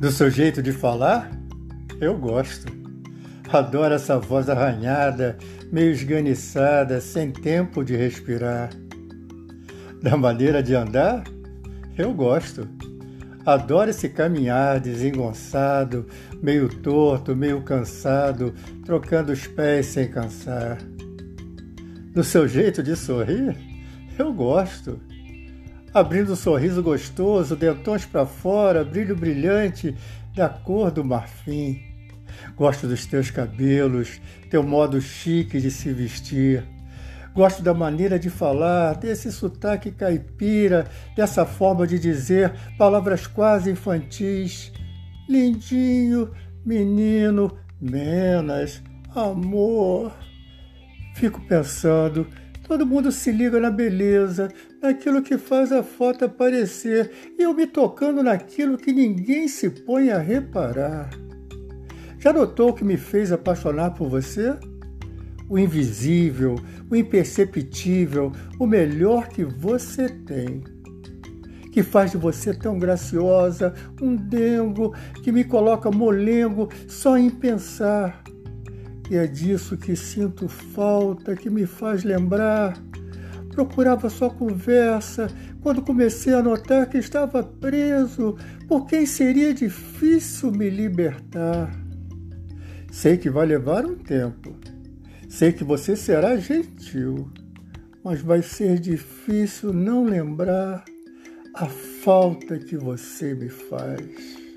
Do seu jeito de falar? Eu gosto. Adoro essa voz arranhada, meio esganiçada, sem tempo de respirar. Da maneira de andar? Eu gosto. Adoro esse caminhar desengonçado, meio torto, meio cansado, trocando os pés sem cansar. Do seu jeito de sorrir? Eu gosto abrindo um sorriso gostoso, dentões para fora, brilho brilhante da cor do marfim. Gosto dos teus cabelos, teu modo chique de se vestir. Gosto da maneira de falar, desse sotaque caipira, dessa forma de dizer palavras quase infantis. Lindinho, menino, menas, amor. Fico pensando Todo mundo se liga na beleza, naquilo que faz a foto aparecer, e eu me tocando naquilo que ninguém se põe a reparar. Já notou o que me fez apaixonar por você? O invisível, o imperceptível, o melhor que você tem. Que faz de você tão graciosa, um dengo, que me coloca molengo só em pensar e é disso que sinto falta, que me faz lembrar. Procurava sua conversa quando comecei a notar que estava preso, por quem seria difícil me libertar. Sei que vai levar um tempo. Sei que você será gentil, mas vai ser difícil não lembrar a falta que você me faz.